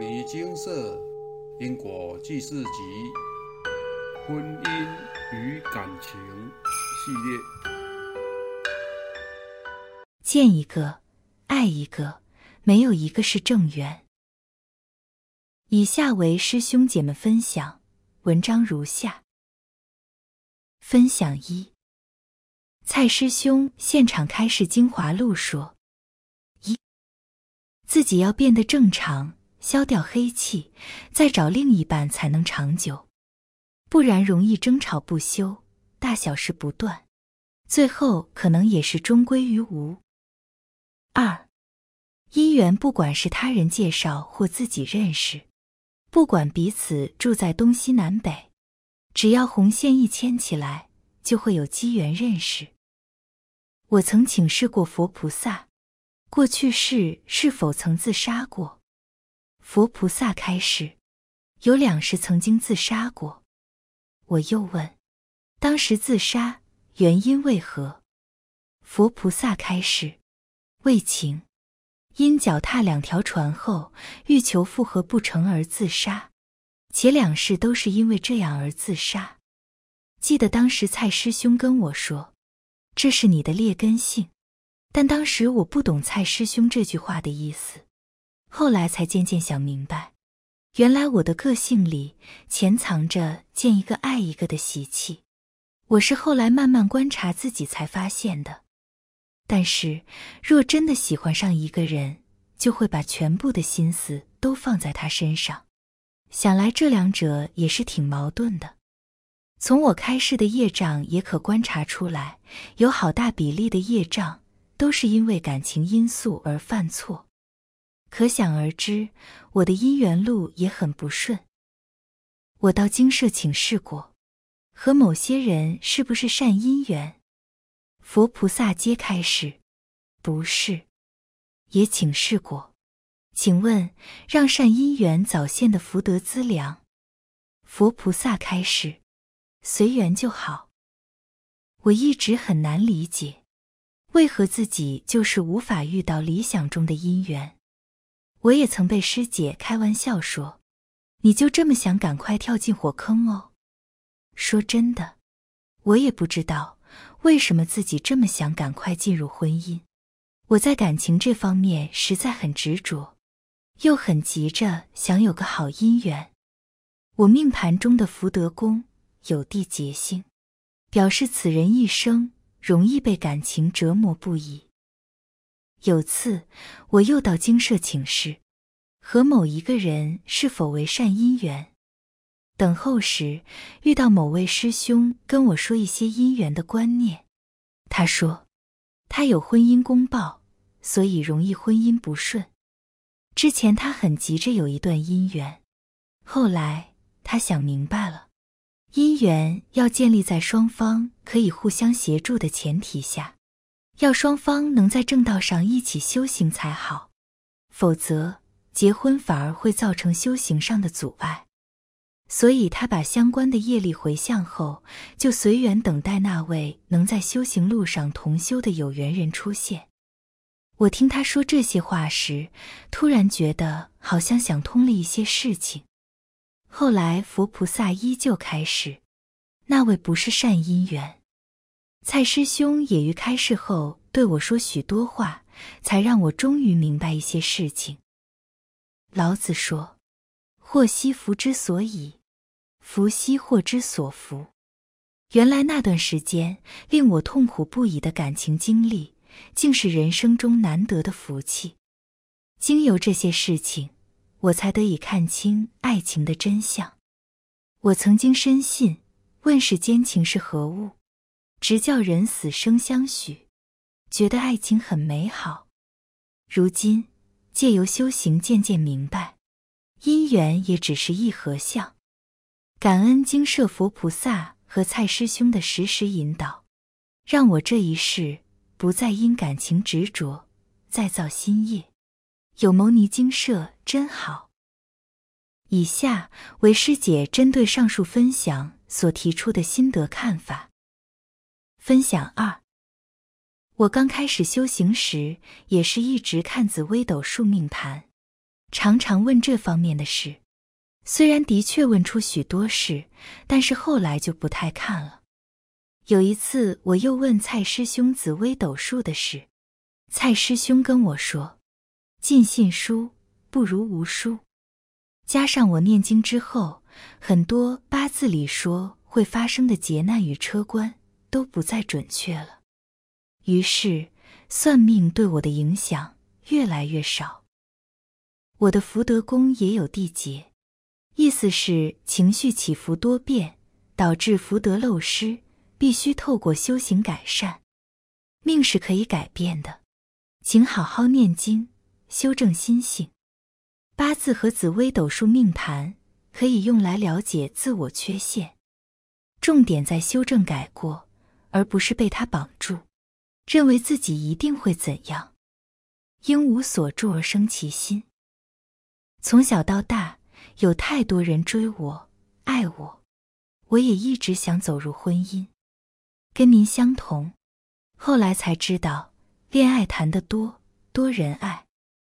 尼精舍因果记事集婚姻与感情系列，见一个，爱一个，没有一个是正缘。以下为师兄姐们分享文章如下：分享一，蔡师兄现场开示精华录说。一自己要变得正常，消掉黑气，再找另一半才能长久，不然容易争吵不休，大小事不断，最后可能也是终归于无。二，姻缘不管是他人介绍或自己认识，不管彼此住在东西南北，只要红线一牵起来，就会有机缘认识。我曾请示过佛菩萨。过去世是否曾自杀过？佛菩萨开示，有两世曾经自杀过。我又问，当时自杀原因为何？佛菩萨开示，为情，因脚踏两条船后欲求复合不成而自杀，且两世都是因为这样而自杀。记得当时蔡师兄跟我说，这是你的劣根性。但当时我不懂蔡师兄这句话的意思，后来才渐渐想明白，原来我的个性里潜藏着见一个爱一个的习气，我是后来慢慢观察自己才发现的。但是若真的喜欢上一个人，就会把全部的心思都放在他身上，想来这两者也是挺矛盾的。从我开示的业障也可观察出来，有好大比例的业障。都是因为感情因素而犯错，可想而知，我的姻缘路也很不顺。我到精舍请示过，和某些人是不是善姻缘？佛菩萨揭开示，不是。也请示过，请问让善姻缘早现的福德资粮？佛菩萨开示，随缘就好。我一直很难理解。为何自己就是无法遇到理想中的姻缘？我也曾被师姐开玩笑说：“你就这么想赶快跳进火坑哦？”说真的，我也不知道为什么自己这么想赶快进入婚姻。我在感情这方面实在很执着，又很急着想有个好姻缘。我命盘中的福德宫有地劫星，表示此人一生。容易被感情折磨不已。有次，我又到精舍请示，和某一个人是否为善姻缘。等候时，遇到某位师兄跟我说一些姻缘的观念。他说，他有婚姻公报，所以容易婚姻不顺。之前他很急着有一段姻缘，后来他想明白了。姻缘要建立在双方可以互相协助的前提下，要双方能在正道上一起修行才好，否则结婚反而会造成修行上的阻碍。所以他把相关的业力回向后，就随缘等待那位能在修行路上同修的有缘人出现。我听他说这些话时，突然觉得好像想通了一些事情。后来佛菩萨依旧开始，那位不是善因缘。蔡师兄也于开示后对我说许多话，才让我终于明白一些事情。老子说：“祸兮福之所以，福兮祸之所伏。”原来那段时间令我痛苦不已的感情经历，竟是人生中难得的福气。经由这些事情。我才得以看清爱情的真相。我曾经深信问世间情是何物，直叫人死生相许，觉得爱情很美好。如今借由修行，渐渐明白，姻缘也只是一合相。感恩经舍佛菩萨和蔡师兄的时时引导，让我这一世不再因感情执着，再造新业。有牟尼精舍真好。以下为师姐针对上述分享所提出的心得看法。分享二：我刚开始修行时，也是一直看紫微斗数命盘，常常问这方面的事。虽然的确问出许多事，但是后来就不太看了。有一次，我又问蔡师兄紫微斗数的事，蔡师兄跟我说：“尽信书不如无书。”加上我念经之后，很多八字里说会发生的劫难与车关都不再准确了。于是，算命对我的影响越来越少。我的福德宫也有地劫，意思是情绪起伏多变，导致福德漏失。必须透过修行改善，命是可以改变的，请好好念经，修正心性。八字和紫微斗数命盘可以用来了解自我缺陷，重点在修正改过，而不是被他绑住，认为自己一定会怎样。应无所住而生其心。从小到大，有太多人追我、爱我，我也一直想走入婚姻。跟您相同，后来才知道，恋爱谈得多，多人爱，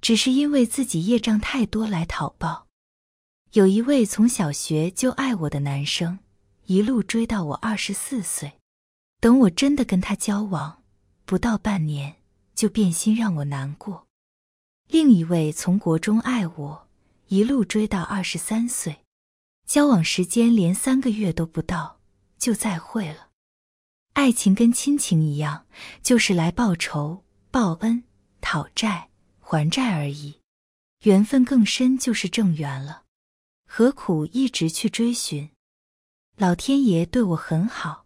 只是因为自己业障太多来讨报。有一位从小学就爱我的男生，一路追到我二十四岁，等我真的跟他交往，不到半年就变心让我难过。另一位从国中爱我，一路追到二十三岁，交往时间连三个月都不到，就再会了。爱情跟亲情一样，就是来报仇、报恩、讨债、还债而已。缘分更深，就是正缘了。何苦一直去追寻？老天爷对我很好，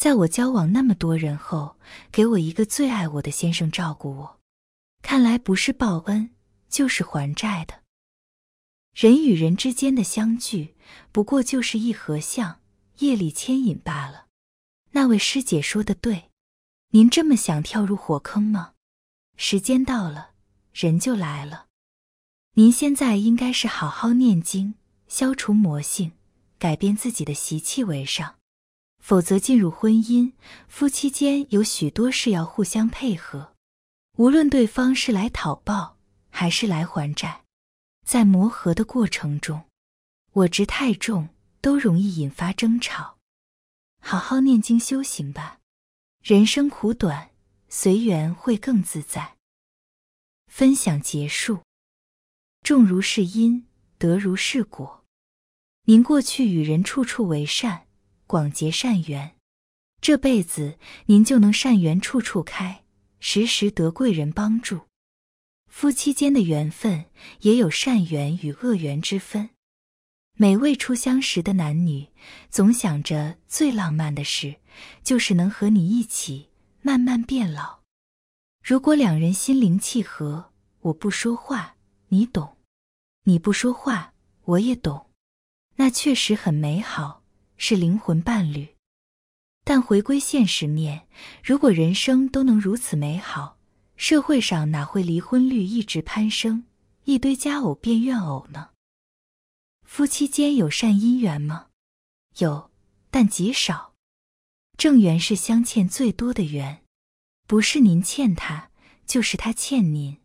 在我交往那么多人后，给我一个最爱我的先生照顾我。看来不是报恩，就是还债的。人与人之间的相聚，不过就是一合相，业力牵引罢了。那位师姐说的对，您这么想跳入火坑吗？时间到了，人就来了。您现在应该是好好念经，消除魔性，改变自己的习气为上。否则进入婚姻，夫妻间有许多事要互相配合。无论对方是来讨报还是来还债，在磨合的过程中，我执太重，都容易引发争吵。好好念经修行吧，人生苦短，随缘会更自在。分享结束。种如是因，得如是果。您过去与人处处为善，广结善缘，这辈子您就能善缘处处开，时时得贵人帮助。夫妻间的缘分也有善缘与恶缘之分。每位初相识的男女，总想着最浪漫的事，就是能和你一起慢慢变老。如果两人心灵契合，我不说话，你懂；你不说话，我也懂，那确实很美好，是灵魂伴侣。但回归现实面，如果人生都能如此美好，社会上哪会离婚率一直攀升，一堆佳偶变怨偶呢？夫妻间有善姻缘吗？有，但极少。正缘是相欠最多的缘，不是您欠他，就是他欠您。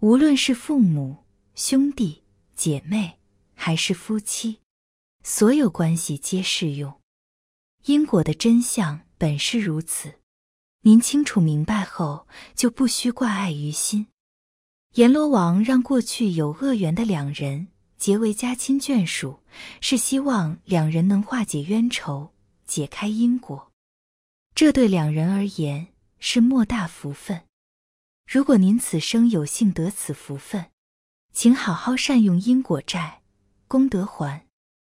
无论是父母、兄弟姐妹，还是夫妻，所有关系皆适用。因果的真相本是如此，您清楚明白后，就不需挂碍于心。阎罗王让过去有恶缘的两人。结为家亲眷属，是希望两人能化解冤仇，解开因果。这对两人而言是莫大福分。如果您此生有幸得此福分，请好好善用因果债，功德还，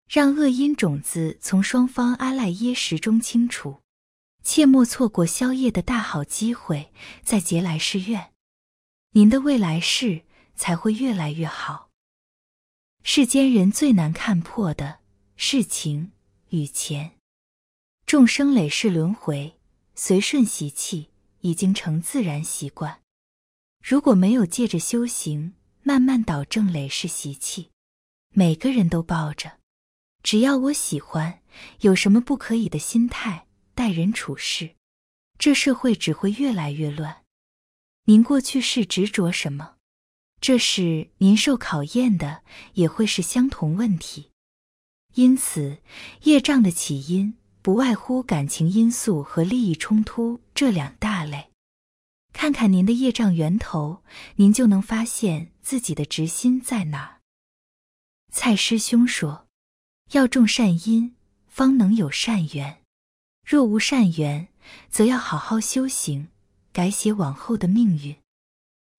让恶因种子从双方阿赖耶识中清除，切莫错过宵夜的大好机会，再结来世愿，您的未来世才会越来越好。世间人最难看破的是情与钱，众生累世轮回，随顺习气，已经成自然习惯。如果没有借着修行慢慢导正累世习气，每个人都抱着只要我喜欢，有什么不可以的心态待人处事，这社会只会越来越乱。您过去是执着什么？这是您受考验的也会是相同问题。因此，业障的起因不外乎感情因素和利益冲突这两大类。看看您的业障源头，您就能发现自己的执心在哪儿。蔡师兄说：“要种善因，方能有善缘；若无善缘，则要好好修行，改写往后的命运。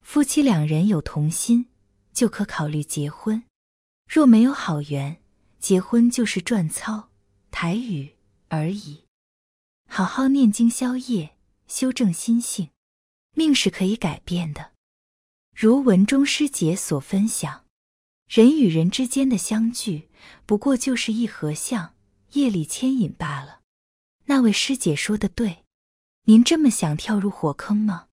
夫妻两人有同心，就可考虑结婚；若没有好缘，结婚就是转操、台语而已。好好念经消业，修正心性，命是可以改变的。如文中师姐所分享。”人与人之间的相聚，不过就是一合相，业力牵引罢了。那位师姐说的对，您这么想跳入火坑吗？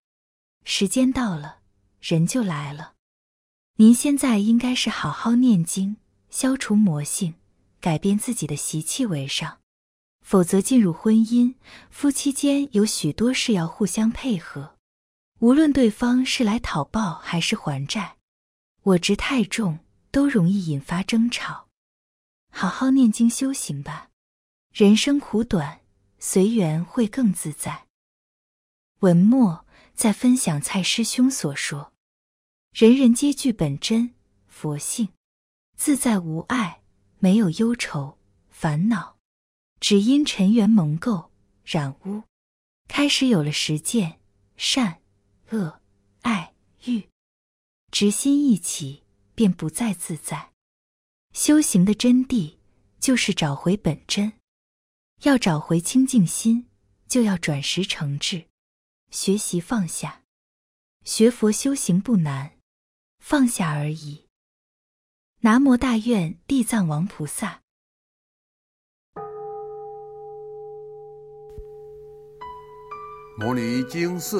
时间到了，人就来了。您现在应该是好好念经，消除魔性，改变自己的习气为上。否则进入婚姻，夫妻间有许多事要互相配合，无论对方是来讨报还是还债，我执太重。都容易引发争吵，好好念经修行吧。人生苦短，随缘会更自在。文末在分享蔡师兄所说：人人皆具本真佛性，自在无碍，没有忧愁烦恼，只因尘缘蒙垢染污，开始有了实践善恶爱欲，执心一起。便不再自在。修行的真谛就是找回本真。要找回清净心，就要转识成智，学习放下。学佛修行不难，放下而已。南无大愿地藏王菩萨。摩尼经释。